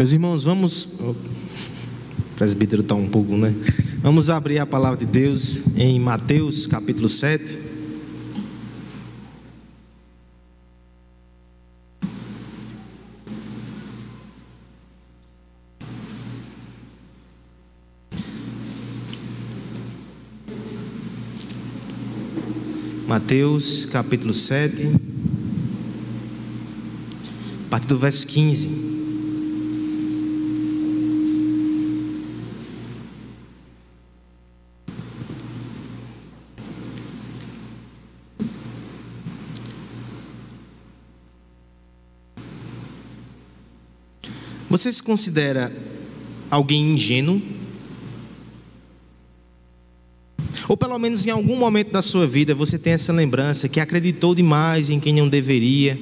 Meus irmãos, vamos. O presbítero está um pouco, né? Vamos abrir a palavra de Deus em Mateus capítulo 7. Mateus capítulo 7, a partir do verso 15. Você se considera alguém ingênuo? Ou pelo menos em algum momento da sua vida você tem essa lembrança que acreditou demais em quem não deveria,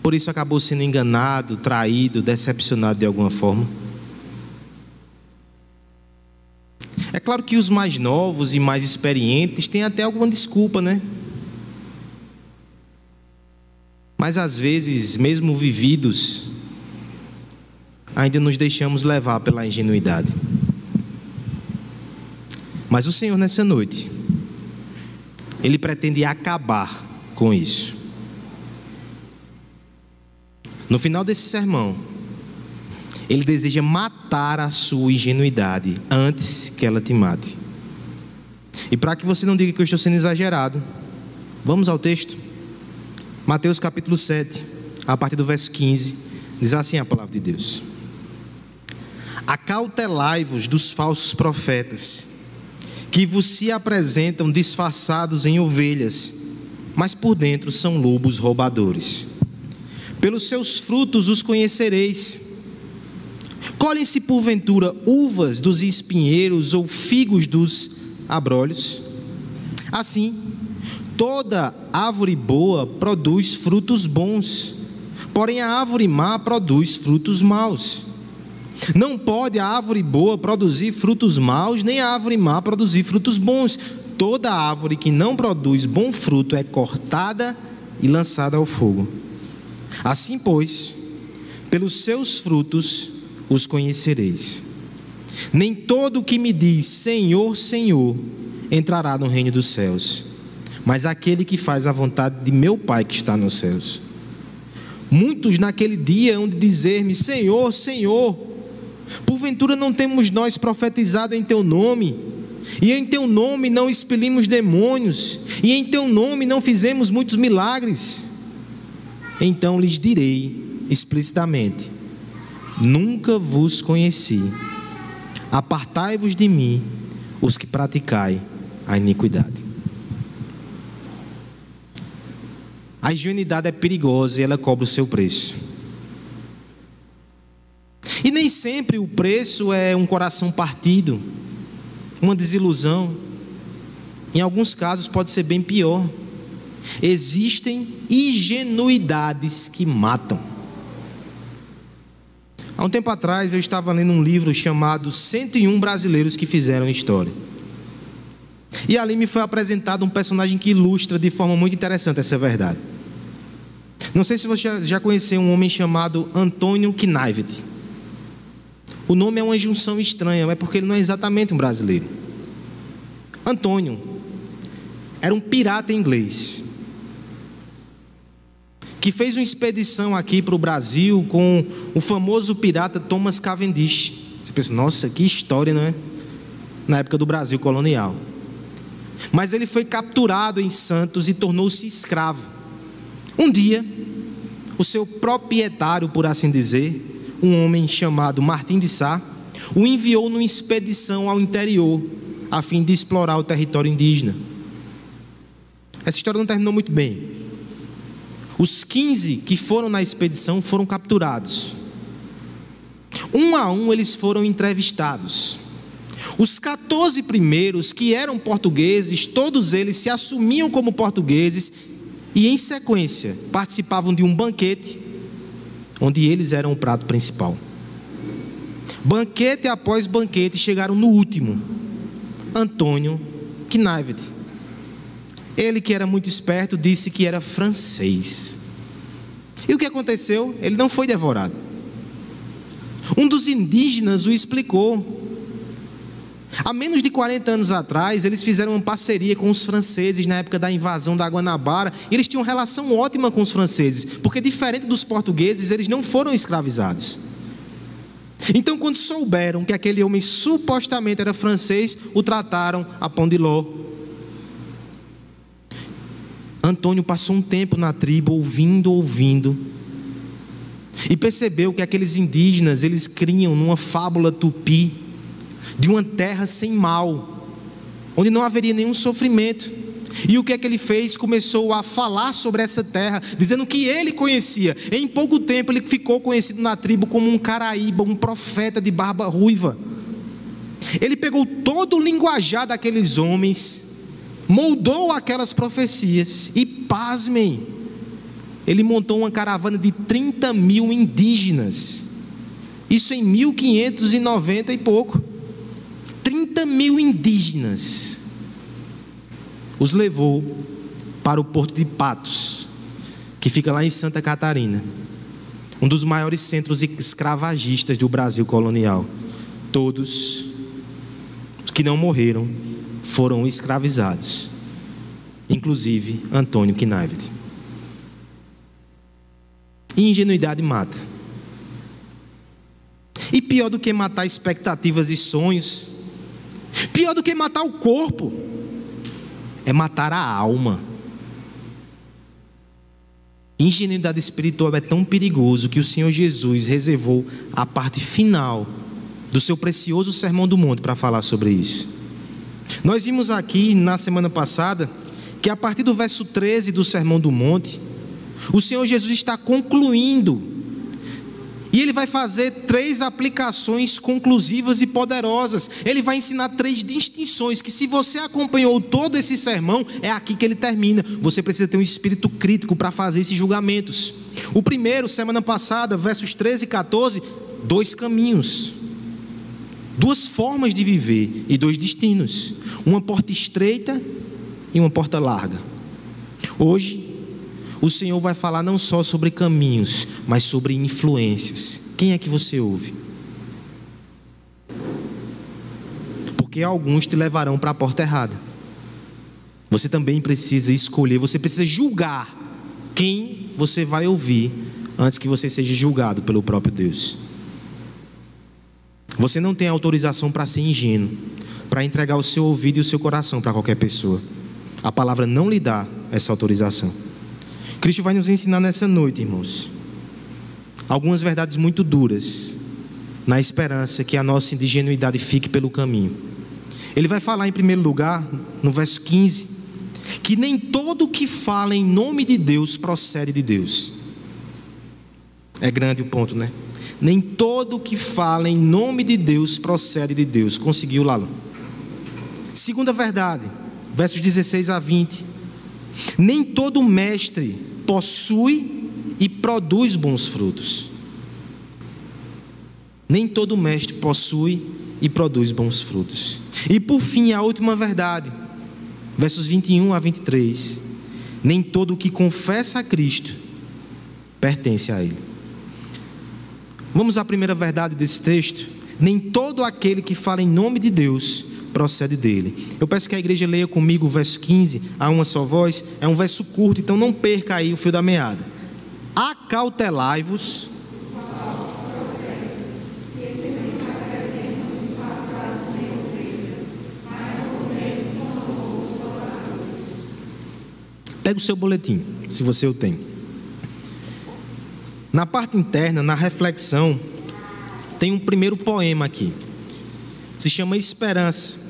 por isso acabou sendo enganado, traído, decepcionado de alguma forma? É claro que os mais novos e mais experientes têm até alguma desculpa, né? Mas às vezes, mesmo vividos, ainda nos deixamos levar pela ingenuidade. Mas o Senhor, nessa noite, Ele pretende acabar com isso. No final desse sermão, Ele deseja matar a sua ingenuidade antes que ela te mate. E para que você não diga que eu estou sendo exagerado, vamos ao texto. Mateus capítulo 7, a partir do verso 15, diz assim a palavra de Deus. Acautelai-vos dos falsos profetas, que vos se apresentam disfarçados em ovelhas, mas por dentro são lobos roubadores. Pelos seus frutos os conhecereis. Colhem-se porventura uvas dos espinheiros ou figos dos abrolhos? Assim, toda árvore boa produz frutos bons, porém a árvore má produz frutos maus. Não pode a árvore boa produzir frutos maus, nem a árvore má produzir frutos bons. Toda árvore que não produz bom fruto é cortada e lançada ao fogo. Assim, pois, pelos seus frutos os conhecereis. Nem todo o que me diz Senhor, Senhor entrará no reino dos céus, mas aquele que faz a vontade de meu Pai que está nos céus. Muitos naquele dia hão de dizer-me: Senhor, Senhor, Porventura não temos nós profetizado em teu nome, e em teu nome não expelimos demônios, e em teu nome não fizemos muitos milagres. Então lhes direi explicitamente: Nunca vos conheci. Apartai-vos de mim, os que praticai a iniquidade. A higienidade é perigosa e ela cobra o seu preço. E nem sempre o preço é um coração partido, uma desilusão. Em alguns casos pode ser bem pior. Existem ingenuidades que matam. Há um tempo atrás eu estava lendo um livro chamado 101 Brasileiros que Fizeram História. E ali me foi apresentado um personagem que ilustra de forma muito interessante essa verdade. Não sei se você já conheceu um homem chamado Antônio Knivet. O nome é uma junção estranha, é porque ele não é exatamente um brasileiro. Antônio era um pirata inglês que fez uma expedição aqui para o Brasil com o famoso pirata Thomas Cavendish. Você pensa, nossa, que história, não é? Na época do Brasil colonial. Mas ele foi capturado em Santos e tornou-se escravo. Um dia, o seu proprietário, por assim dizer, um homem chamado Martim de Sá, o enviou numa expedição ao interior, a fim de explorar o território indígena. Essa história não terminou muito bem. Os 15 que foram na expedição foram capturados. Um a um eles foram entrevistados. Os 14 primeiros, que eram portugueses, todos eles se assumiam como portugueses e, em sequência, participavam de um banquete onde eles eram o prato principal. Banquete após banquete chegaram no último, Antônio Knivet. Ele, que era muito esperto, disse que era francês. E o que aconteceu? Ele não foi devorado. Um dos indígenas o explicou. Há menos de 40 anos atrás, eles fizeram uma parceria com os franceses na época da invasão da Guanabara, e eles tinham relação ótima com os franceses, porque diferente dos portugueses, eles não foram escravizados. Então, quando souberam que aquele homem supostamente era francês, o trataram a pão de ló. Antônio passou um tempo na tribo ouvindo, ouvindo, e percebeu que aqueles indígenas, eles criam numa fábula tupi de uma terra sem mal, onde não haveria nenhum sofrimento. E o que é que ele fez? Começou a falar sobre essa terra, dizendo que ele conhecia. Em pouco tempo ele ficou conhecido na tribo como um caraíba, um profeta de barba ruiva. Ele pegou todo o linguajar daqueles homens, moldou aquelas profecias e, pasmem, ele montou uma caravana de 30 mil indígenas. Isso em 1590 e pouco. 30 mil indígenas. Os levou para o porto de Patos, que fica lá em Santa Catarina, um dos maiores centros escravagistas do Brasil colonial. Todos que não morreram foram escravizados, inclusive Antônio Knivet. Ingenuidade mata. E pior do que matar expectativas e sonhos, pior do que matar o corpo, é matar a alma. Ingenuidade espiritual é tão perigoso que o Senhor Jesus reservou a parte final do seu precioso Sermão do Monte para falar sobre isso. Nós vimos aqui na semana passada que a partir do verso 13 do Sermão do Monte, o Senhor Jesus está concluindo. E ele vai fazer três aplicações conclusivas e poderosas. Ele vai ensinar três distinções que se você acompanhou todo esse sermão, é aqui que ele termina. Você precisa ter um espírito crítico para fazer esses julgamentos. O primeiro, semana passada, versos 13 e 14, dois caminhos. Duas formas de viver e dois destinos. Uma porta estreita e uma porta larga. Hoje o Senhor vai falar não só sobre caminhos, mas sobre influências. Quem é que você ouve? Porque alguns te levarão para a porta errada. Você também precisa escolher, você precisa julgar quem você vai ouvir antes que você seja julgado pelo próprio Deus. Você não tem autorização para ser ingênuo, para entregar o seu ouvido e o seu coração para qualquer pessoa. A palavra não lhe dá essa autorização. Cristo vai nos ensinar nessa noite, irmãos, algumas verdades muito duras, na esperança que a nossa ingenuidade fique pelo caminho. Ele vai falar, em primeiro lugar, no verso 15, que nem todo que fala em nome de Deus procede de Deus. É grande o ponto, né? Nem todo que fala em nome de Deus procede de Deus. Conseguiu, Lalo? Segunda verdade, versos 16 a 20. Nem todo mestre possui e produz bons frutos. Nem todo mestre possui e produz bons frutos. E por fim, a última verdade, versos 21 a 23. Nem todo o que confessa a Cristo pertence a Ele. Vamos à primeira verdade desse texto. Nem todo aquele que fala em nome de Deus procede dele. Eu peço que a igreja leia comigo o verso 15, a uma só voz. É um verso curto, então não perca aí o fio da meada. Acautelai-vos. Pega o seu boletim, se você o tem. Na parte interna, na reflexão, tem um primeiro poema aqui. Se chama Esperança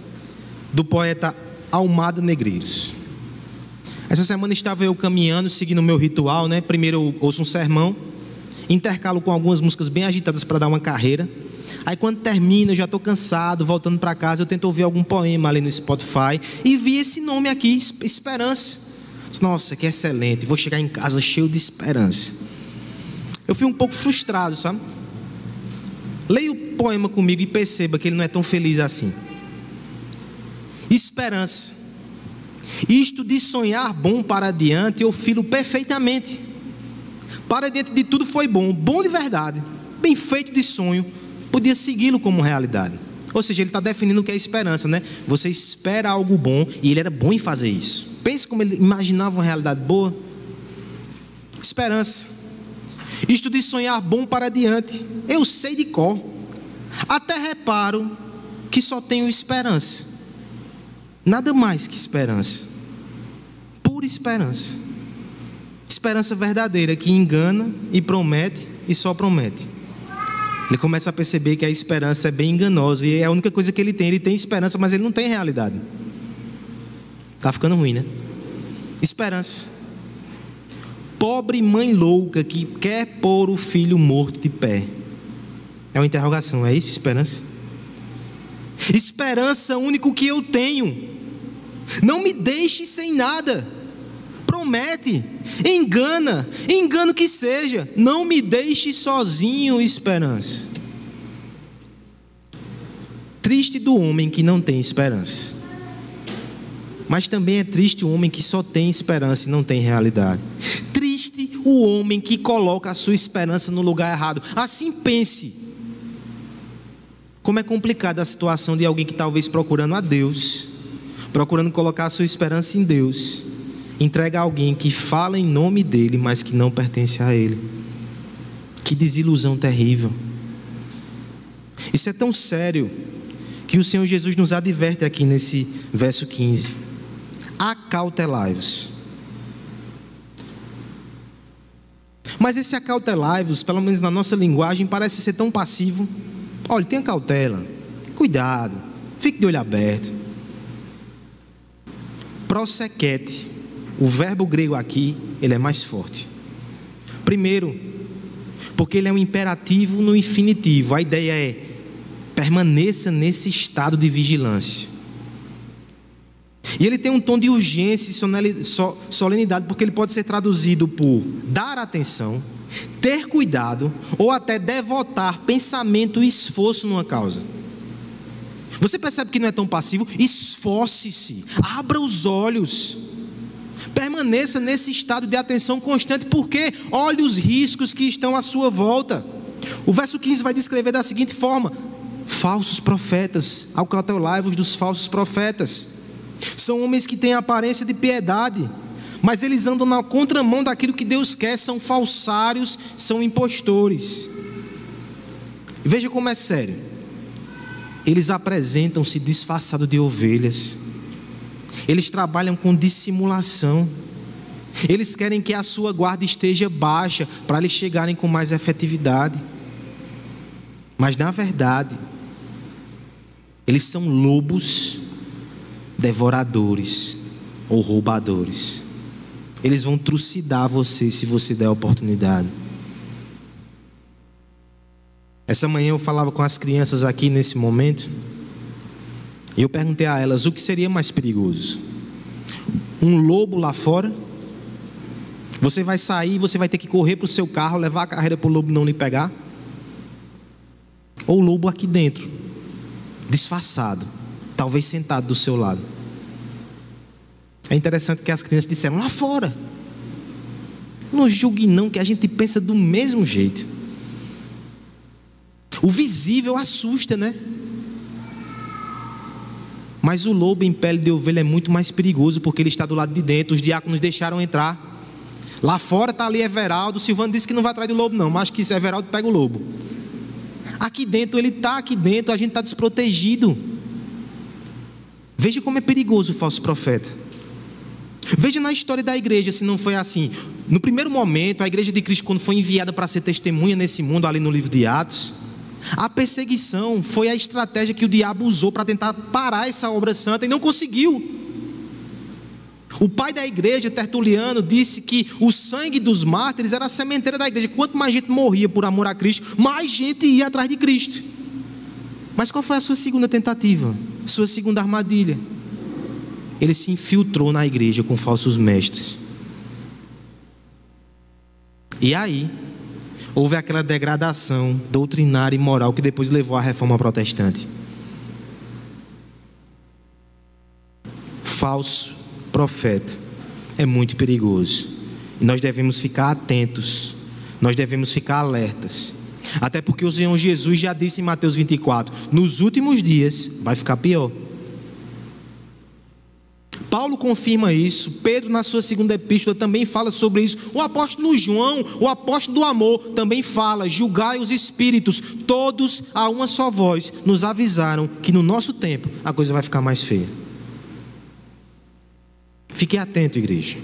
do poeta Almada Negreiros. Essa semana estava eu caminhando, seguindo o meu ritual, né? Primeiro eu ouço um sermão, intercalo com algumas músicas bem agitadas para dar uma carreira. Aí quando termina, eu já estou cansado, voltando para casa, eu tento ouvir algum poema ali no Spotify e vi esse nome aqui, Esperança. Nossa, que excelente, vou chegar em casa cheio de esperança. Eu fui um pouco frustrado, sabe? Leia o poema comigo e perceba que ele não é tão feliz assim esperança. Isto de sonhar bom para adiante, eu filo perfeitamente. Para diante de tudo foi bom, bom de verdade, bem feito de sonho, podia segui-lo como realidade. Ou seja, ele está definindo o que é esperança, né? Você espera algo bom e ele era bom em fazer isso. Pense como ele imaginava uma realidade boa. Esperança. Isto de sonhar bom para diante. Eu sei de cor. Até reparo que só tenho esperança. Nada mais que esperança. Pura esperança. Esperança verdadeira que engana e promete e só promete. Ele começa a perceber que a esperança é bem enganosa e é a única coisa que ele tem. Ele tem esperança, mas ele não tem realidade. Tá ficando ruim, né? Esperança. Pobre mãe louca que quer pôr o filho morto de pé. É uma interrogação, é isso, esperança? Esperança, único que eu tenho. Não me deixe sem nada. Promete, engana, engano que seja. Não me deixe sozinho, esperança. Triste do homem que não tem esperança. Mas também é triste o homem que só tem esperança e não tem realidade. Triste o homem que coloca a sua esperança no lugar errado. Assim pense. Como é complicada a situação de alguém que talvez procurando a Deus, procurando colocar a sua esperança em Deus, entrega a alguém que fala em nome dele, mas que não pertence a ele. Que desilusão terrível. Isso é tão sério que o Senhor Jesus nos adverte aqui nesse verso 15. Acautelai-vos. Mas esse acautelai-vos, pelo menos na nossa linguagem, parece ser tão passivo. Olha, tenha cautela, cuidado, fique de olho aberto. Prosequete, o verbo grego aqui, ele é mais forte. Primeiro, porque ele é um imperativo no infinitivo. A ideia é permaneça nesse estado de vigilância. E ele tem um tom de urgência e solenidade, porque ele pode ser traduzido por dar atenção, ter cuidado ou até devotar pensamento e esforço numa causa. Você percebe que não é tão passivo? Esforce-se, abra os olhos, permaneça nesse estado de atenção constante, porque olhe os riscos que estão à sua volta. O verso 15 vai descrever da seguinte forma: falsos profetas, alcautelai-vos dos falsos profetas. São homens que têm aparência de piedade, mas eles andam na contramão daquilo que Deus quer, são falsários, são impostores. Veja como é sério. Eles apresentam-se disfarçados de ovelhas. Eles trabalham com dissimulação. Eles querem que a sua guarda esteja baixa para eles chegarem com mais efetividade. Mas na verdade, eles são lobos devoradores ou roubadores. Eles vão trucidar você se você der a oportunidade. Essa manhã eu falava com as crianças aqui nesse momento. E eu perguntei a elas o que seria mais perigoso: um lobo lá fora. Você vai sair, você vai ter que correr para o seu carro, levar a carreira para o lobo não lhe pegar. Ou o lobo aqui dentro, disfarçado, talvez sentado do seu lado. É interessante que as crianças disseram lá fora. Não julgue não que a gente pensa do mesmo jeito. O visível assusta, né? Mas o lobo em pele de ovelha é muito mais perigoso porque ele está do lado de dentro. Os diáconos deixaram entrar. Lá fora está ali Everaldo. Silvano disse que não vai atrás do lobo, não, mas que Everaldo pega o lobo. Aqui dentro, ele está aqui dentro, a gente está desprotegido. Veja como é perigoso o falso profeta. Veja na história da igreja se não foi assim. No primeiro momento, a igreja de Cristo, quando foi enviada para ser testemunha nesse mundo, ali no livro de Atos, a perseguição foi a estratégia que o diabo usou para tentar parar essa obra santa e não conseguiu. O pai da igreja, Tertuliano, disse que o sangue dos mártires era a sementeira da igreja. Quanto mais gente morria por amor a Cristo, mais gente ia atrás de Cristo. Mas qual foi a sua segunda tentativa? Sua segunda armadilha? ele se infiltrou na igreja com falsos mestres. E aí, houve aquela degradação doutrinária e moral que depois levou à reforma protestante. Falso profeta é muito perigoso. E nós devemos ficar atentos, nós devemos ficar alertas. Até porque o Senhor Jesus já disse em Mateus 24: nos últimos dias vai ficar pior. Paulo confirma isso, Pedro, na sua segunda epístola, também fala sobre isso. O apóstolo João, o apóstolo do amor, também fala: julgai os espíritos, todos a uma só voz, nos avisaram que no nosso tempo a coisa vai ficar mais feia. Fique atento, igreja.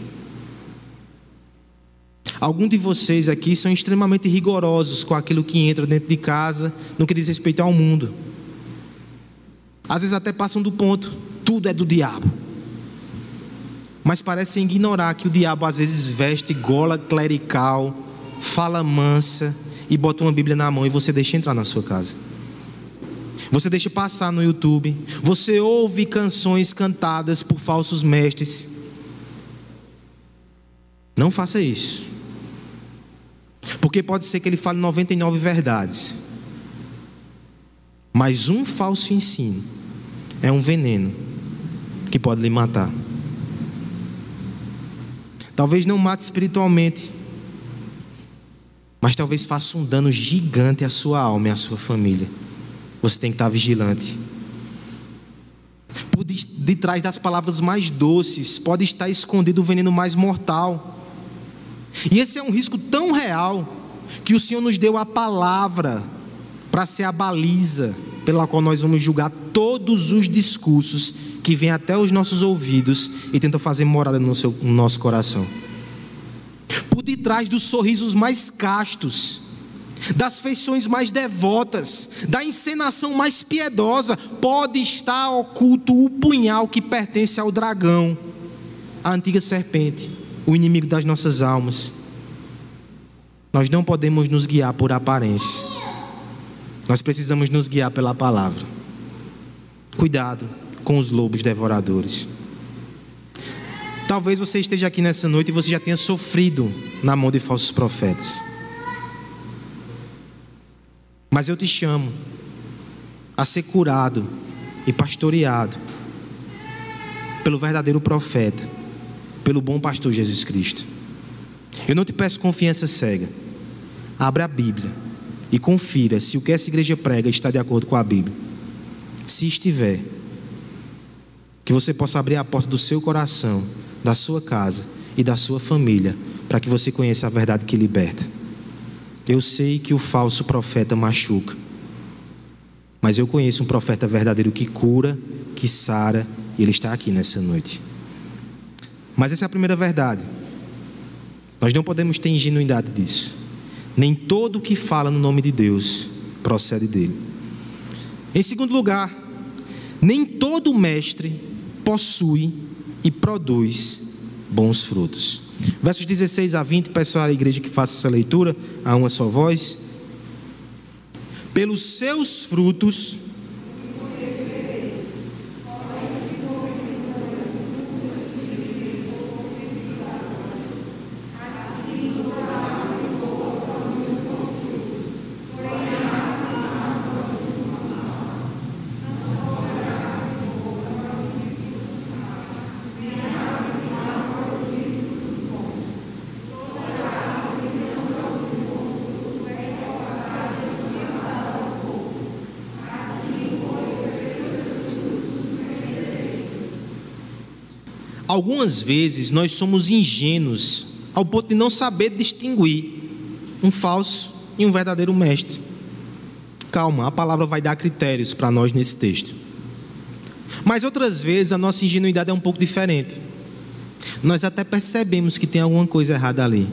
Alguns de vocês aqui são extremamente rigorosos com aquilo que entra dentro de casa, no que diz respeito ao mundo. Às vezes até passam do ponto, tudo é do diabo. Mas parecem ignorar que o diabo às vezes veste gola clerical, fala mansa e bota uma Bíblia na mão e você deixa entrar na sua casa. Você deixa passar no YouTube, você ouve canções cantadas por falsos mestres. Não faça isso. Porque pode ser que ele fale 99 verdades. Mas um falso ensino é um veneno que pode lhe matar. Talvez não mate espiritualmente, mas talvez faça um dano gigante à sua alma e à sua família. Você tem que estar vigilante. Por detrás das palavras mais doces pode estar escondido o veneno mais mortal. E esse é um risco tão real que o Senhor nos deu a palavra para ser a baliza pela qual nós vamos julgar todos os discursos que vêm até os nossos ouvidos e tentam fazer morada no, seu, no nosso coração. Por detrás dos sorrisos mais castos, das feições mais devotas, da encenação mais piedosa, pode estar oculto o punhal que pertence ao dragão, a antiga serpente o inimigo das nossas almas. Nós não podemos nos guiar por aparência. Nós precisamos nos guiar pela palavra. Cuidado com os lobos devoradores. Talvez você esteja aqui nessa noite e você já tenha sofrido na mão de falsos profetas. Mas eu te chamo a ser curado e pastoreado pelo verdadeiro profeta pelo bom pastor Jesus Cristo. Eu não te peço confiança cega. Abra a Bíblia e confira se o que essa igreja prega está de acordo com a Bíblia. Se estiver, que você possa abrir a porta do seu coração, da sua casa e da sua família, para que você conheça a verdade que liberta. Eu sei que o falso profeta machuca, mas eu conheço um profeta verdadeiro que cura, que sara, e ele está aqui nessa noite. Mas essa é a primeira verdade. Nós não podemos ter ingenuidade disso. Nem todo o que fala no nome de Deus procede dele. Em segundo lugar, nem todo mestre possui e produz bons frutos. Versos 16 a 20, peço à igreja que faça essa leitura a uma só voz. Pelos seus frutos Algumas vezes nós somos ingênuos ao ponto de não saber distinguir um falso e um verdadeiro mestre. Calma, a palavra vai dar critérios para nós nesse texto. Mas outras vezes a nossa ingenuidade é um pouco diferente. Nós até percebemos que tem alguma coisa errada ali.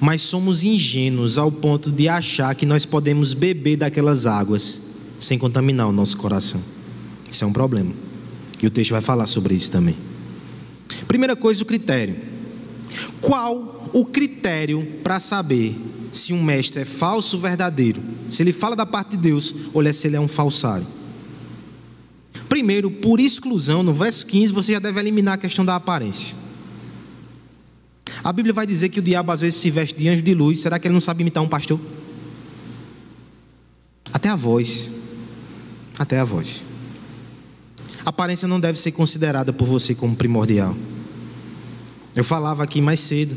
Mas somos ingênuos ao ponto de achar que nós podemos beber daquelas águas sem contaminar o nosso coração. Isso é um problema. E o texto vai falar sobre isso também. Primeira coisa, o critério. Qual o critério para saber se um mestre é falso ou verdadeiro? Se ele fala da parte de Deus ou se ele é um falsário? Primeiro, por exclusão, no verso 15, você já deve eliminar a questão da aparência. A Bíblia vai dizer que o diabo às vezes se veste de anjo de luz. Será que ele não sabe imitar um pastor? Até a voz. Até a voz. A aparência não deve ser considerada por você como primordial. Eu falava aqui mais cedo.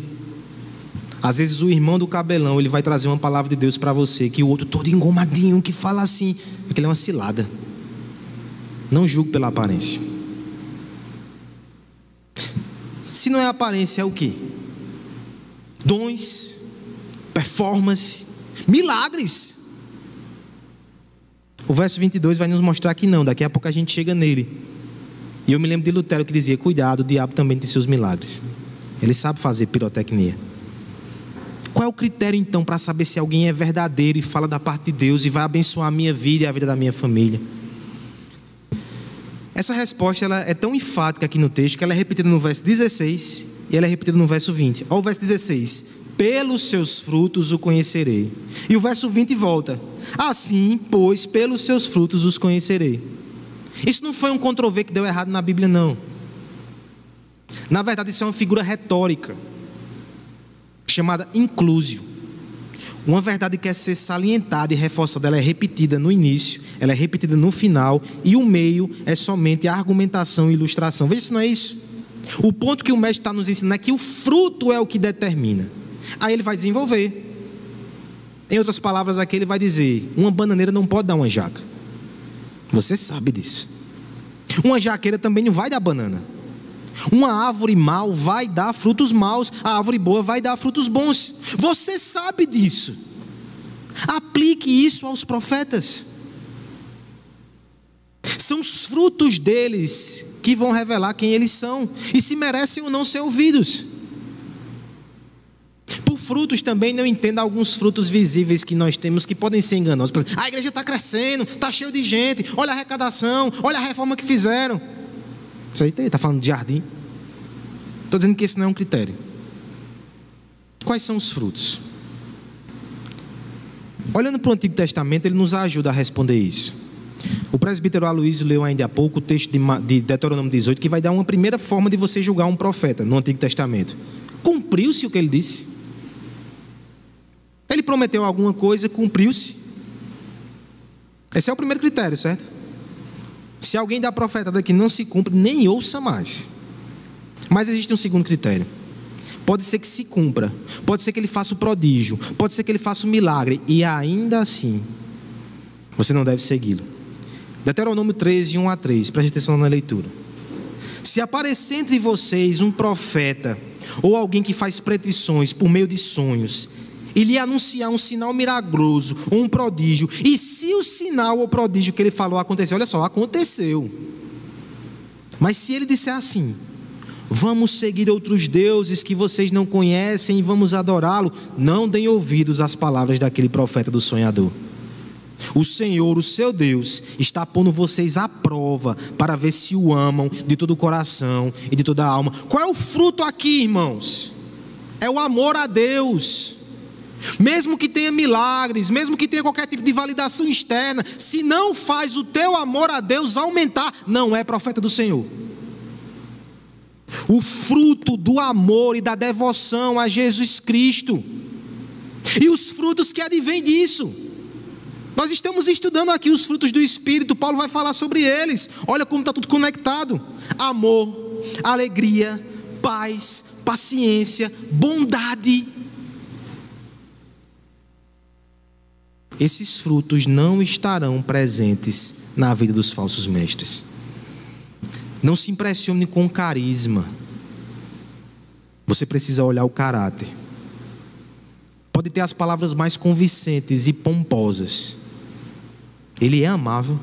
Às vezes o irmão do cabelão, ele vai trazer uma palavra de Deus para você, que o outro todo engomadinho, que fala assim, aquilo é uma cilada. Não julgue pela aparência. Se não é aparência, é o que? Dons, performance, milagres. O verso 22 vai nos mostrar que não, daqui a pouco a gente chega nele. E eu me lembro de Lutero que dizia: Cuidado, o diabo também tem seus milagres. Ele sabe fazer pirotecnia. Qual é o critério então para saber se alguém é verdadeiro e fala da parte de Deus e vai abençoar a minha vida e a vida da minha família? Essa resposta ela é tão enfática aqui no texto que ela é repetida no verso 16 e ela é repetida no verso 20. Olha o verso 16: Pelos seus frutos o conhecerei. E o verso 20 volta: Assim, pois, pelos seus frutos os conhecerei. Isso não foi um controver que deu errado na Bíblia, não. Na verdade, isso é uma figura retórica chamada inclusio. Uma verdade que quer ser salientada e reforçada, ela é repetida no início, ela é repetida no final, e o meio é somente argumentação e ilustração. Veja se não é isso. O ponto que o mestre está nos ensinando é que o fruto é o que determina. Aí ele vai desenvolver. Em outras palavras, aqui ele vai dizer: uma bananeira não pode dar uma jaca. Você sabe disso. Uma jaqueira também não vai dar banana. Uma árvore mal vai dar frutos maus, a árvore boa vai dar frutos bons. Você sabe disso. Aplique isso aos profetas. São os frutos deles que vão revelar quem eles são e se merecem ou não ser ouvidos. Por frutos também não entenda alguns frutos visíveis que nós temos que podem ser enganosos. A igreja está crescendo, está cheio de gente, olha a arrecadação, olha a reforma que fizeram. Isso aí está falando de jardim. Estou dizendo que esse não é um critério. Quais são os frutos? Olhando para o Antigo Testamento, ele nos ajuda a responder isso. O presbítero Aloysio leu ainda há pouco o texto de Deuteronômio 18, que vai dar uma primeira forma de você julgar um profeta no Antigo Testamento. Cumpriu-se o que ele disse? Ele prometeu alguma coisa, cumpriu-se? Esse é o primeiro critério, certo? Se alguém dá profetada que não se cumpre, nem ouça mais. Mas existe um segundo critério. Pode ser que se cumpra, pode ser que ele faça o prodígio, pode ser que ele faça o milagre, e ainda assim, você não deve segui-lo. Deuteronômio 13, 1 a 3, preste atenção na leitura. Se aparecer entre vocês um profeta, ou alguém que faz predições por meio de sonhos, e lhe anunciar um sinal milagroso um prodígio, e se o sinal ou prodígio que ele falou acontecer, olha só, aconteceu. Mas se ele disser assim, Vamos seguir outros deuses que vocês não conhecem e vamos adorá-lo. Não deem ouvidos às palavras daquele profeta do sonhador. O Senhor, o seu Deus, está pondo vocês à prova para ver se o amam de todo o coração e de toda a alma. Qual é o fruto aqui, irmãos? É o amor a Deus. Mesmo que tenha milagres, mesmo que tenha qualquer tipo de validação externa, se não faz o teu amor a Deus aumentar, não é profeta do Senhor o fruto do amor e da devoção a Jesus Cristo, e os frutos que advêm disso. Nós estamos estudando aqui os frutos do Espírito, Paulo vai falar sobre eles. Olha como está tudo conectado: amor, alegria, paz, paciência, bondade. Esses frutos não estarão presentes na vida dos falsos mestres. Não se impressione com carisma. Você precisa olhar o caráter. Pode ter as palavras mais convincentes e pomposas. Ele é amável.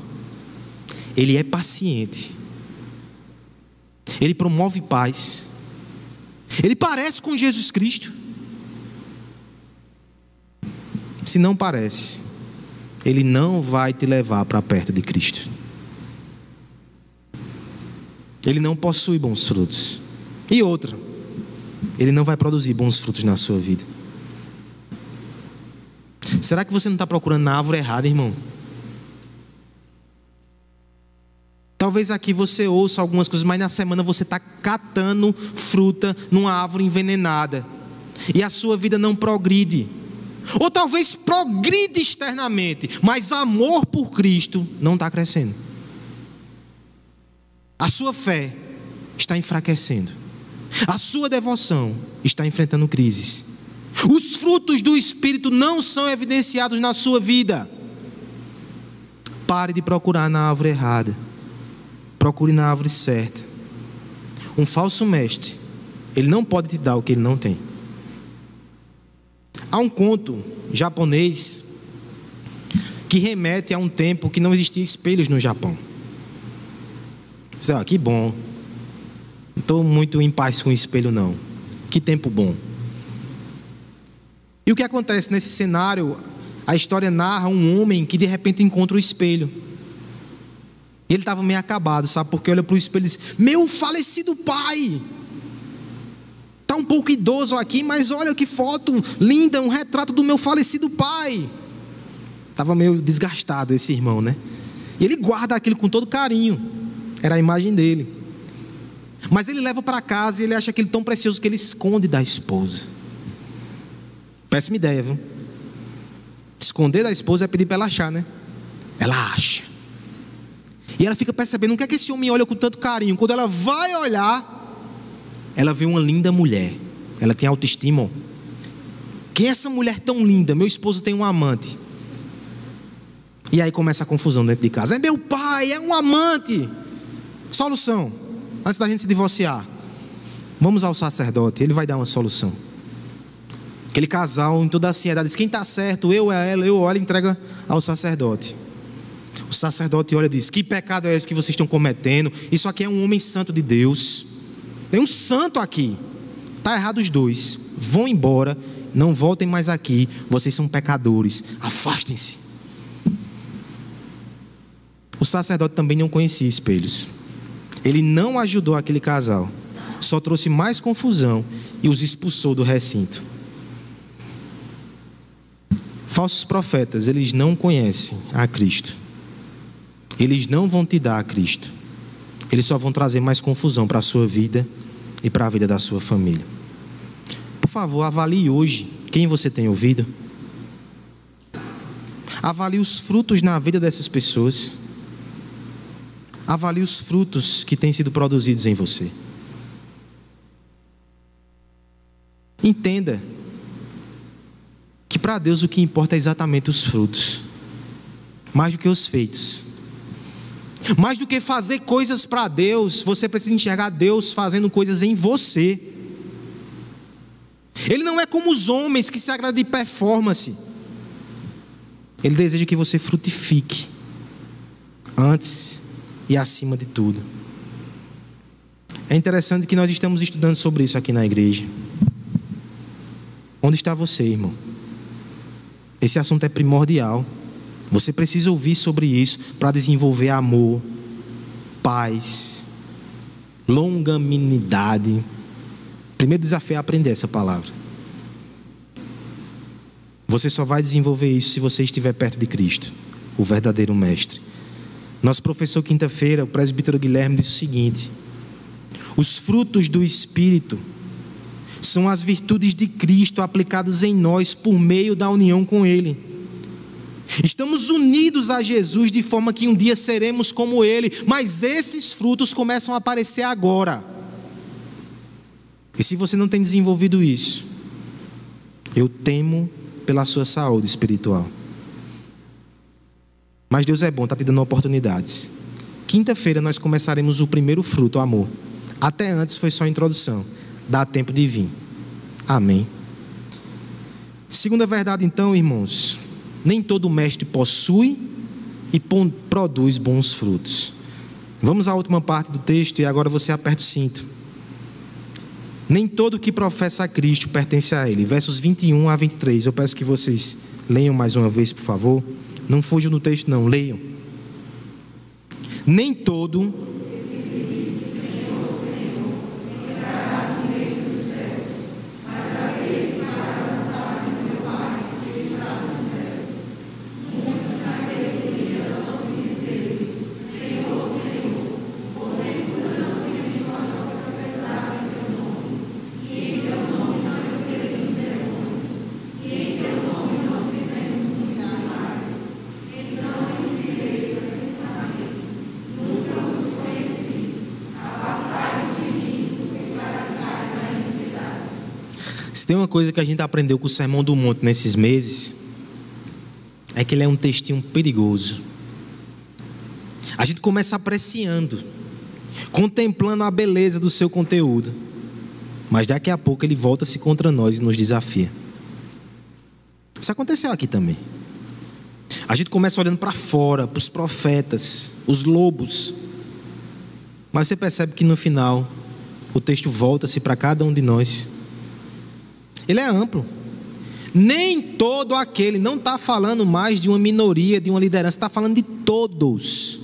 Ele é paciente. Ele promove paz. Ele parece com Jesus Cristo. Se não parece, ele não vai te levar para perto de Cristo ele não possui bons frutos. E outra, ele não vai produzir bons frutos na sua vida. Será que você não está procurando na árvore errada, irmão? Talvez aqui você ouça algumas coisas, mas na semana você está catando fruta numa árvore envenenada. E a sua vida não progride. Ou talvez progride externamente, mas amor por Cristo não está crescendo. A sua fé está enfraquecendo. A sua devoção está enfrentando crises. Os frutos do Espírito não são evidenciados na sua vida. Pare de procurar na árvore errada. Procure na árvore certa. Um falso mestre, ele não pode te dar o que ele não tem. Há um conto japonês que remete a um tempo que não existia espelhos no Japão. Ah, que bom. Não estou muito em paz com o espelho, não. Que tempo bom. E o que acontece nesse cenário? A história narra um homem que de repente encontra o espelho. E ele estava meio acabado, sabe? Porque olha para o espelho e diz: Meu falecido pai. Um pouco idoso aqui, mas olha que foto linda, um retrato do meu falecido pai. Estava meio desgastado esse irmão, né? E ele guarda aquilo com todo carinho. Era a imagem dele. Mas ele leva para casa e ele acha aquilo tão precioso que ele esconde da esposa. Péssima ideia, viu? Esconder da esposa é pedir para ela achar, né? Ela acha. E ela fica percebendo o que é que esse homem olha com tanto carinho. Quando ela vai olhar, ela vê uma linda mulher. Ela tem autoestima. Quem é essa mulher tão linda? Meu esposo tem um amante. E aí começa a confusão dentro de casa. É meu pai, é um amante. Solução. Antes da gente se divorciar, vamos ao sacerdote, ele vai dar uma solução. Aquele casal, em toda a ansiedade, diz: quem está certo, eu ou ela, eu ou ela, entrega ao sacerdote. O sacerdote olha e diz: Que pecado é esse que vocês estão cometendo? Isso aqui é um homem santo de Deus. Tem um santo aqui. Está errado os dois. Vão embora. Não voltem mais aqui. Vocês são pecadores. Afastem-se. O sacerdote também não conhecia espelhos. Ele não ajudou aquele casal. Só trouxe mais confusão e os expulsou do recinto. Falsos profetas, eles não conhecem a Cristo. Eles não vão te dar a Cristo eles só vão trazer mais confusão para a sua vida e para a vida da sua família. Por favor, avalie hoje quem você tem ouvido. Avalie os frutos na vida dessas pessoas. Avalie os frutos que têm sido produzidos em você. Entenda que para Deus o que importa é exatamente os frutos, mais do que os feitos. Mais do que fazer coisas para Deus, você precisa enxergar Deus fazendo coisas em você. Ele não é como os homens que se agradam de performance. Ele deseja que você frutifique antes e acima de tudo. É interessante que nós estamos estudando sobre isso aqui na igreja. Onde está você, irmão? Esse assunto é primordial. Você precisa ouvir sobre isso para desenvolver amor, paz, longanimidade. Primeiro desafio é aprender essa palavra. Você só vai desenvolver isso se você estiver perto de Cristo, o verdadeiro Mestre. Nosso professor, quinta-feira, o presbítero Guilherme, disse o seguinte: os frutos do Espírito são as virtudes de Cristo aplicadas em nós por meio da união com Ele. Estamos unidos a Jesus de forma que um dia seremos como Ele, mas esses frutos começam a aparecer agora. E se você não tem desenvolvido isso, eu temo pela sua saúde espiritual. Mas Deus é bom, está te dando oportunidades. Quinta-feira nós começaremos o primeiro fruto, o amor. Até antes foi só a introdução. Dá tempo de vir. Amém. Segunda verdade, então, irmãos, nem todo mestre possui e produz bons frutos. Vamos à última parte do texto e agora você aperta o cinto. Nem todo que professa a Cristo pertence a Ele. Versos 21 a 23. Eu peço que vocês leiam mais uma vez, por favor. Não fujam do texto, não. Leiam. Nem todo Tem uma coisa que a gente aprendeu com o Sermão do Monte nesses meses, é que ele é um textinho perigoso. A gente começa apreciando, contemplando a beleza do seu conteúdo, mas daqui a pouco ele volta-se contra nós e nos desafia. Isso aconteceu aqui também. A gente começa olhando para fora, para os profetas, os lobos, mas você percebe que no final o texto volta-se para cada um de nós. Ele é amplo. Nem todo aquele, não está falando mais de uma minoria, de uma liderança, está falando de todos.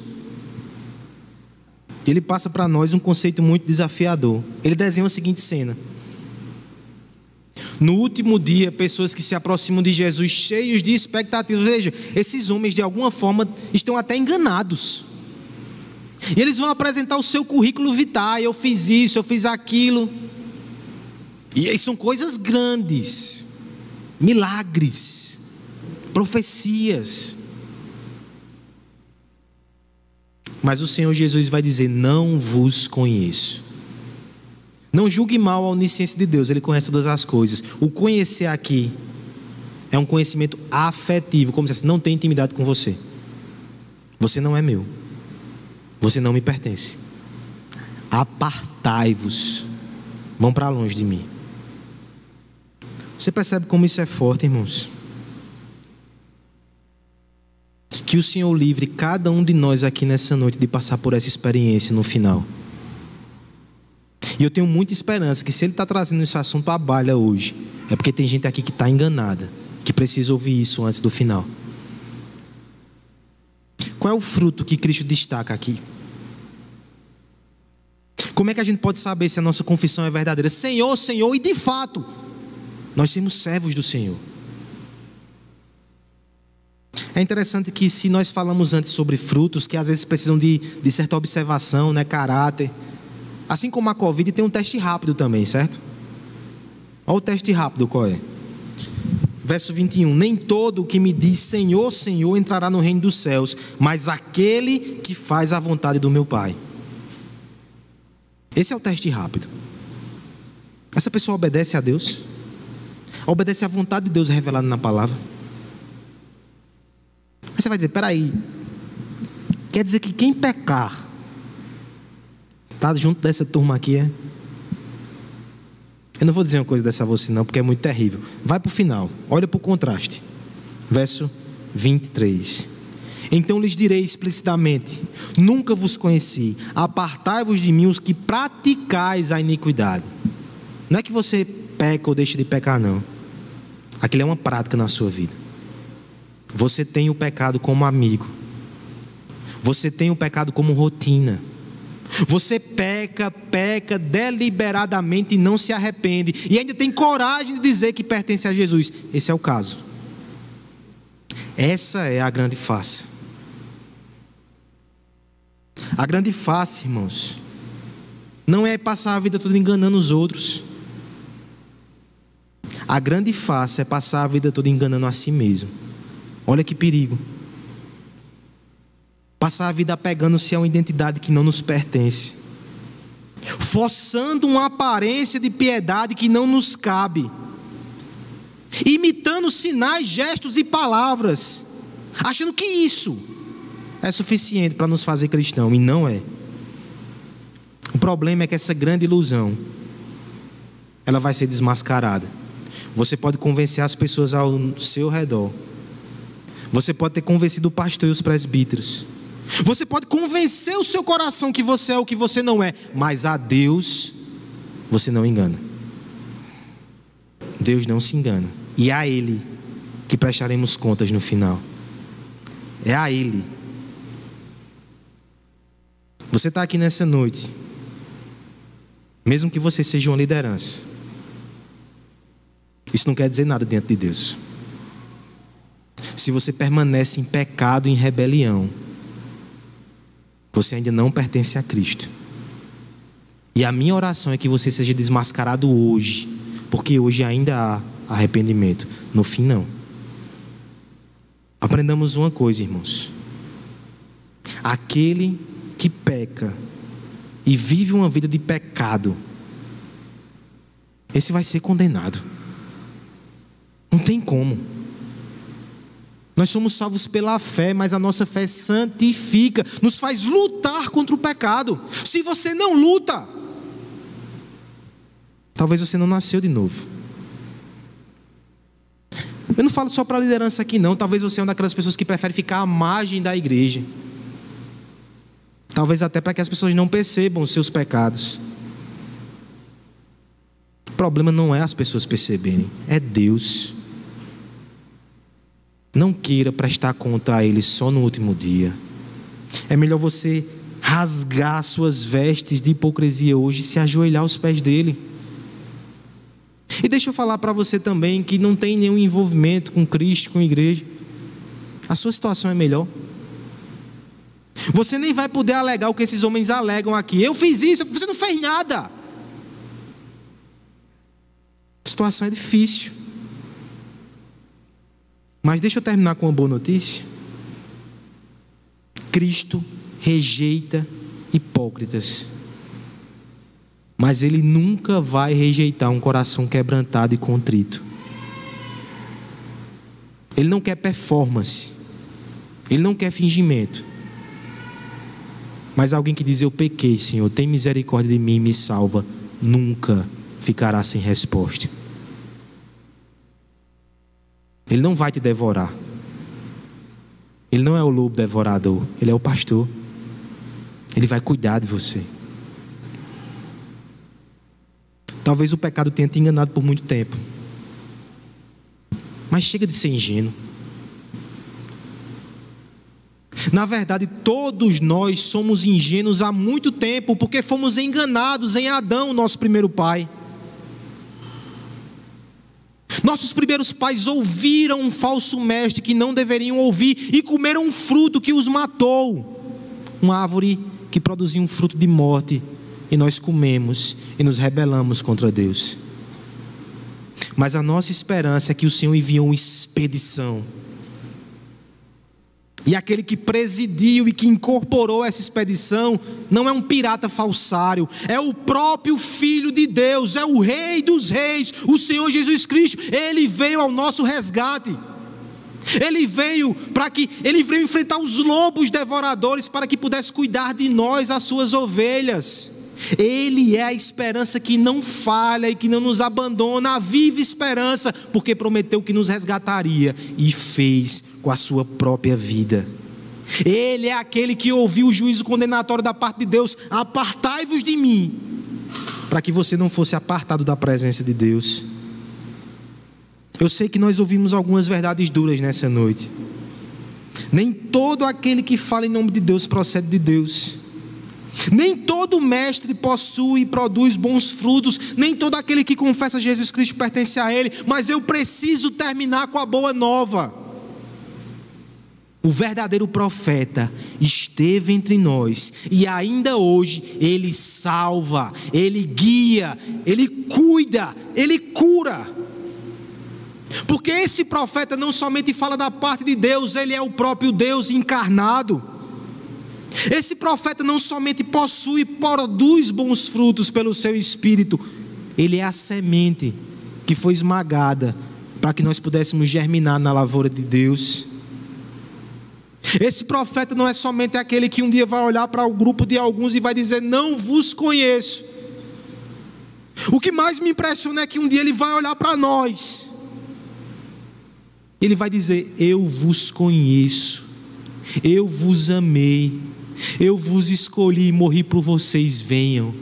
Ele passa para nós um conceito muito desafiador. Ele desenha a seguinte cena. No último dia, pessoas que se aproximam de Jesus cheios de expectativas. Veja, esses homens de alguma forma estão até enganados. E eles vão apresentar o seu currículo vitae. Eu fiz isso, eu fiz aquilo. E aí são coisas grandes, milagres, profecias. Mas o Senhor Jesus vai dizer: Não vos conheço. Não julgue mal a onisciência de Deus, Ele conhece todas as coisas. O conhecer aqui é um conhecimento afetivo, como se não tem intimidade com você. Você não é meu. Você não me pertence. Apartai-vos. Vão para longe de mim. Você percebe como isso é forte, irmãos? Que o Senhor livre cada um de nós aqui nessa noite de passar por essa experiência no final. E eu tenho muita esperança que se ele está trazendo esse assunto à balha hoje, é porque tem gente aqui que está enganada, que precisa ouvir isso antes do final. Qual é o fruto que Cristo destaca aqui? Como é que a gente pode saber se a nossa confissão é verdadeira? Senhor, Senhor, e de fato, nós somos servos do Senhor. É interessante que se nós falamos antes sobre frutos, que às vezes precisam de, de certa observação, né, caráter, Assim como a Covid tem um teste rápido também, certo? Olha o teste rápido qual é. Verso 21: Nem todo o que me diz Senhor, Senhor entrará no reino dos céus, mas aquele que faz a vontade do meu Pai. Esse é o teste rápido. Essa pessoa obedece a Deus, obedece à vontade de Deus revelada na palavra. Aí você vai dizer: peraí, quer dizer que quem pecar Está junto dessa turma aqui, é? Eu não vou dizer uma coisa dessa a você, não, porque é muito terrível. Vai para o final, olha para o contraste. Verso 23. Então lhes direi explicitamente: Nunca vos conheci, apartai-vos de mim os que praticais a iniquidade. Não é que você peca ou deixa de pecar, não. Aquilo é uma prática na sua vida. Você tem o pecado como amigo. Você tem o pecado como rotina. Você peca, peca deliberadamente e não se arrepende, e ainda tem coragem de dizer que pertence a Jesus. Esse é o caso. Essa é a grande face. A grande face, irmãos, não é passar a vida toda enganando os outros. A grande face é passar a vida toda enganando a si mesmo. Olha que perigo. Passar a vida apegando-se a uma identidade que não nos pertence. Forçando uma aparência de piedade que não nos cabe. Imitando sinais, gestos e palavras. Achando que isso é suficiente para nos fazer cristão. E não é. O problema é que essa grande ilusão ela vai ser desmascarada. Você pode convencer as pessoas ao seu redor. Você pode ter convencido o pastor e os presbíteros. Você pode convencer o seu coração que você é o que você não é, mas a Deus você não engana. Deus não se engana. E é a Ele que prestaremos contas no final. É a Ele. Você está aqui nessa noite, mesmo que você seja uma liderança, isso não quer dizer nada diante de Deus. Se você permanece em pecado, em rebelião, você ainda não pertence a Cristo. E a minha oração é que você seja desmascarado hoje, porque hoje ainda há arrependimento, no fim não. Aprendamos uma coisa, irmãos. Aquele que peca e vive uma vida de pecado, esse vai ser condenado. Tem como. Nós somos salvos pela fé, mas a nossa fé santifica, nos faz lutar contra o pecado. Se você não luta, talvez você não nasceu de novo. Eu não falo só para a liderança aqui, não. Talvez você é uma daquelas pessoas que prefere ficar à margem da igreja. Talvez até para que as pessoas não percebam os seus pecados. O problema não é as pessoas perceberem, é Deus. Não queira prestar conta a Ele só no último dia. É melhor você rasgar suas vestes de hipocrisia hoje e se ajoelhar aos pés dele. E deixa eu falar para você também que não tem nenhum envolvimento com Cristo, com a igreja. A sua situação é melhor. Você nem vai poder alegar o que esses homens alegam aqui. Eu fiz isso, você não fez nada. A situação é difícil. Mas deixa eu terminar com uma boa notícia. Cristo rejeita hipócritas. Mas ele nunca vai rejeitar um coração quebrantado e contrito. Ele não quer performance. Ele não quer fingimento. Mas alguém que diz: Eu pequei, Senhor, tem misericórdia de mim e me salva, nunca ficará sem resposta. Ele não vai te devorar. Ele não é o lobo devorador, ele é o pastor. Ele vai cuidar de você. Talvez o pecado tenha te enganado por muito tempo. Mas chega de ser ingênuo. Na verdade, todos nós somos ingênuos há muito tempo, porque fomos enganados em Adão, nosso primeiro pai. Nossos primeiros pais ouviram um falso mestre que não deveriam ouvir e comeram um fruto que os matou. Uma árvore que produzia um fruto de morte e nós comemos e nos rebelamos contra Deus. Mas a nossa esperança é que o Senhor enviou uma expedição. E aquele que presidiu e que incorporou essa expedição não é um pirata falsário, é o próprio Filho de Deus, é o Rei dos Reis, o Senhor Jesus Cristo. Ele veio ao nosso resgate. Ele veio para que ele veio enfrentar os lobos devoradores para que pudesse cuidar de nós, as suas ovelhas. Ele é a esperança que não falha e que não nos abandona, a viva esperança, porque prometeu que nos resgataria e fez com a sua própria vida. Ele é aquele que ouviu o juízo condenatório da parte de Deus: apartai-vos de mim, para que você não fosse apartado da presença de Deus. Eu sei que nós ouvimos algumas verdades duras nessa noite. Nem todo aquele que fala em nome de Deus procede de Deus. Nem todo mestre possui e produz bons frutos, nem todo aquele que confessa Jesus Cristo pertence a Ele, mas eu preciso terminar com a boa nova. O verdadeiro profeta esteve entre nós e ainda hoje ele salva, ele guia, ele cuida, ele cura. Porque esse profeta não somente fala da parte de Deus, ele é o próprio Deus encarnado. Esse profeta não somente possui e produz bons frutos pelo seu espírito, ele é a semente que foi esmagada para que nós pudéssemos germinar na lavoura de Deus. Esse profeta não é somente aquele que um dia vai olhar para o grupo de alguns e vai dizer: Não vos conheço. O que mais me impressiona é que um dia ele vai olhar para nós, ele vai dizer: Eu vos conheço, eu vos amei eu vos escolhi e morri por vocês, venham.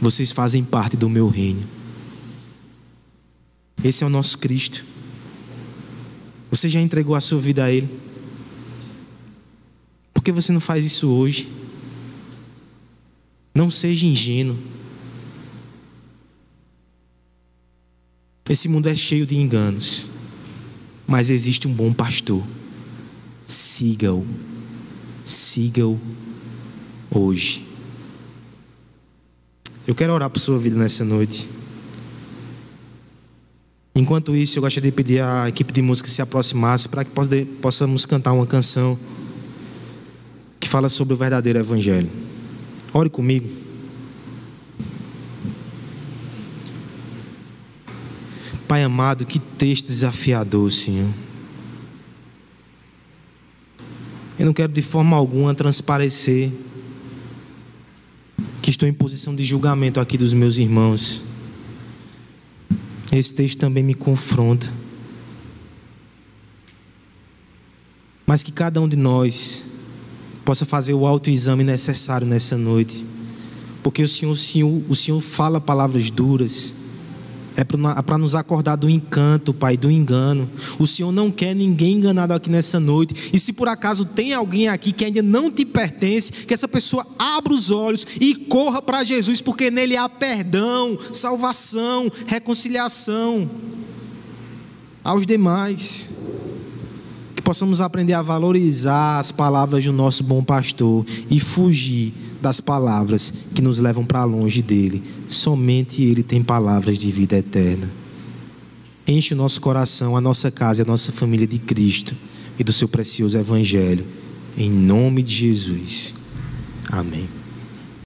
Vocês fazem parte do meu reino. Esse é o nosso Cristo. Você já entregou a sua vida a Ele? Por que você não faz isso hoje? Não seja ingênuo. Esse mundo é cheio de enganos, mas existe um bom pastor. Siga-o siga-o hoje. Eu quero orar por sua vida nessa noite. Enquanto isso, eu gostaria de pedir à equipe de música que se aproximasse para que possamos cantar uma canção que fala sobre o verdadeiro Evangelho. Ore comigo. Pai amado, que texto desafiador, Senhor. Eu não quero de forma alguma transparecer que estou em posição de julgamento aqui dos meus irmãos. Esse texto também me confronta. Mas que cada um de nós possa fazer o autoexame necessário nessa noite. Porque o Senhor, o Senhor, o Senhor fala palavras duras é para nos acordar do encanto, Pai, do engano. O Senhor não quer ninguém enganado aqui nessa noite. E se por acaso tem alguém aqui que ainda não te pertence, que essa pessoa abra os olhos e corra para Jesus, porque nele há perdão, salvação, reconciliação. Aos demais, que possamos aprender a valorizar as palavras do nosso bom pastor e fugir das palavras que nos levam para longe dele. Somente ele tem palavras de vida eterna. Enche o nosso coração, a nossa casa a nossa família de Cristo e do seu precioso Evangelho. Em nome de Jesus. Amém.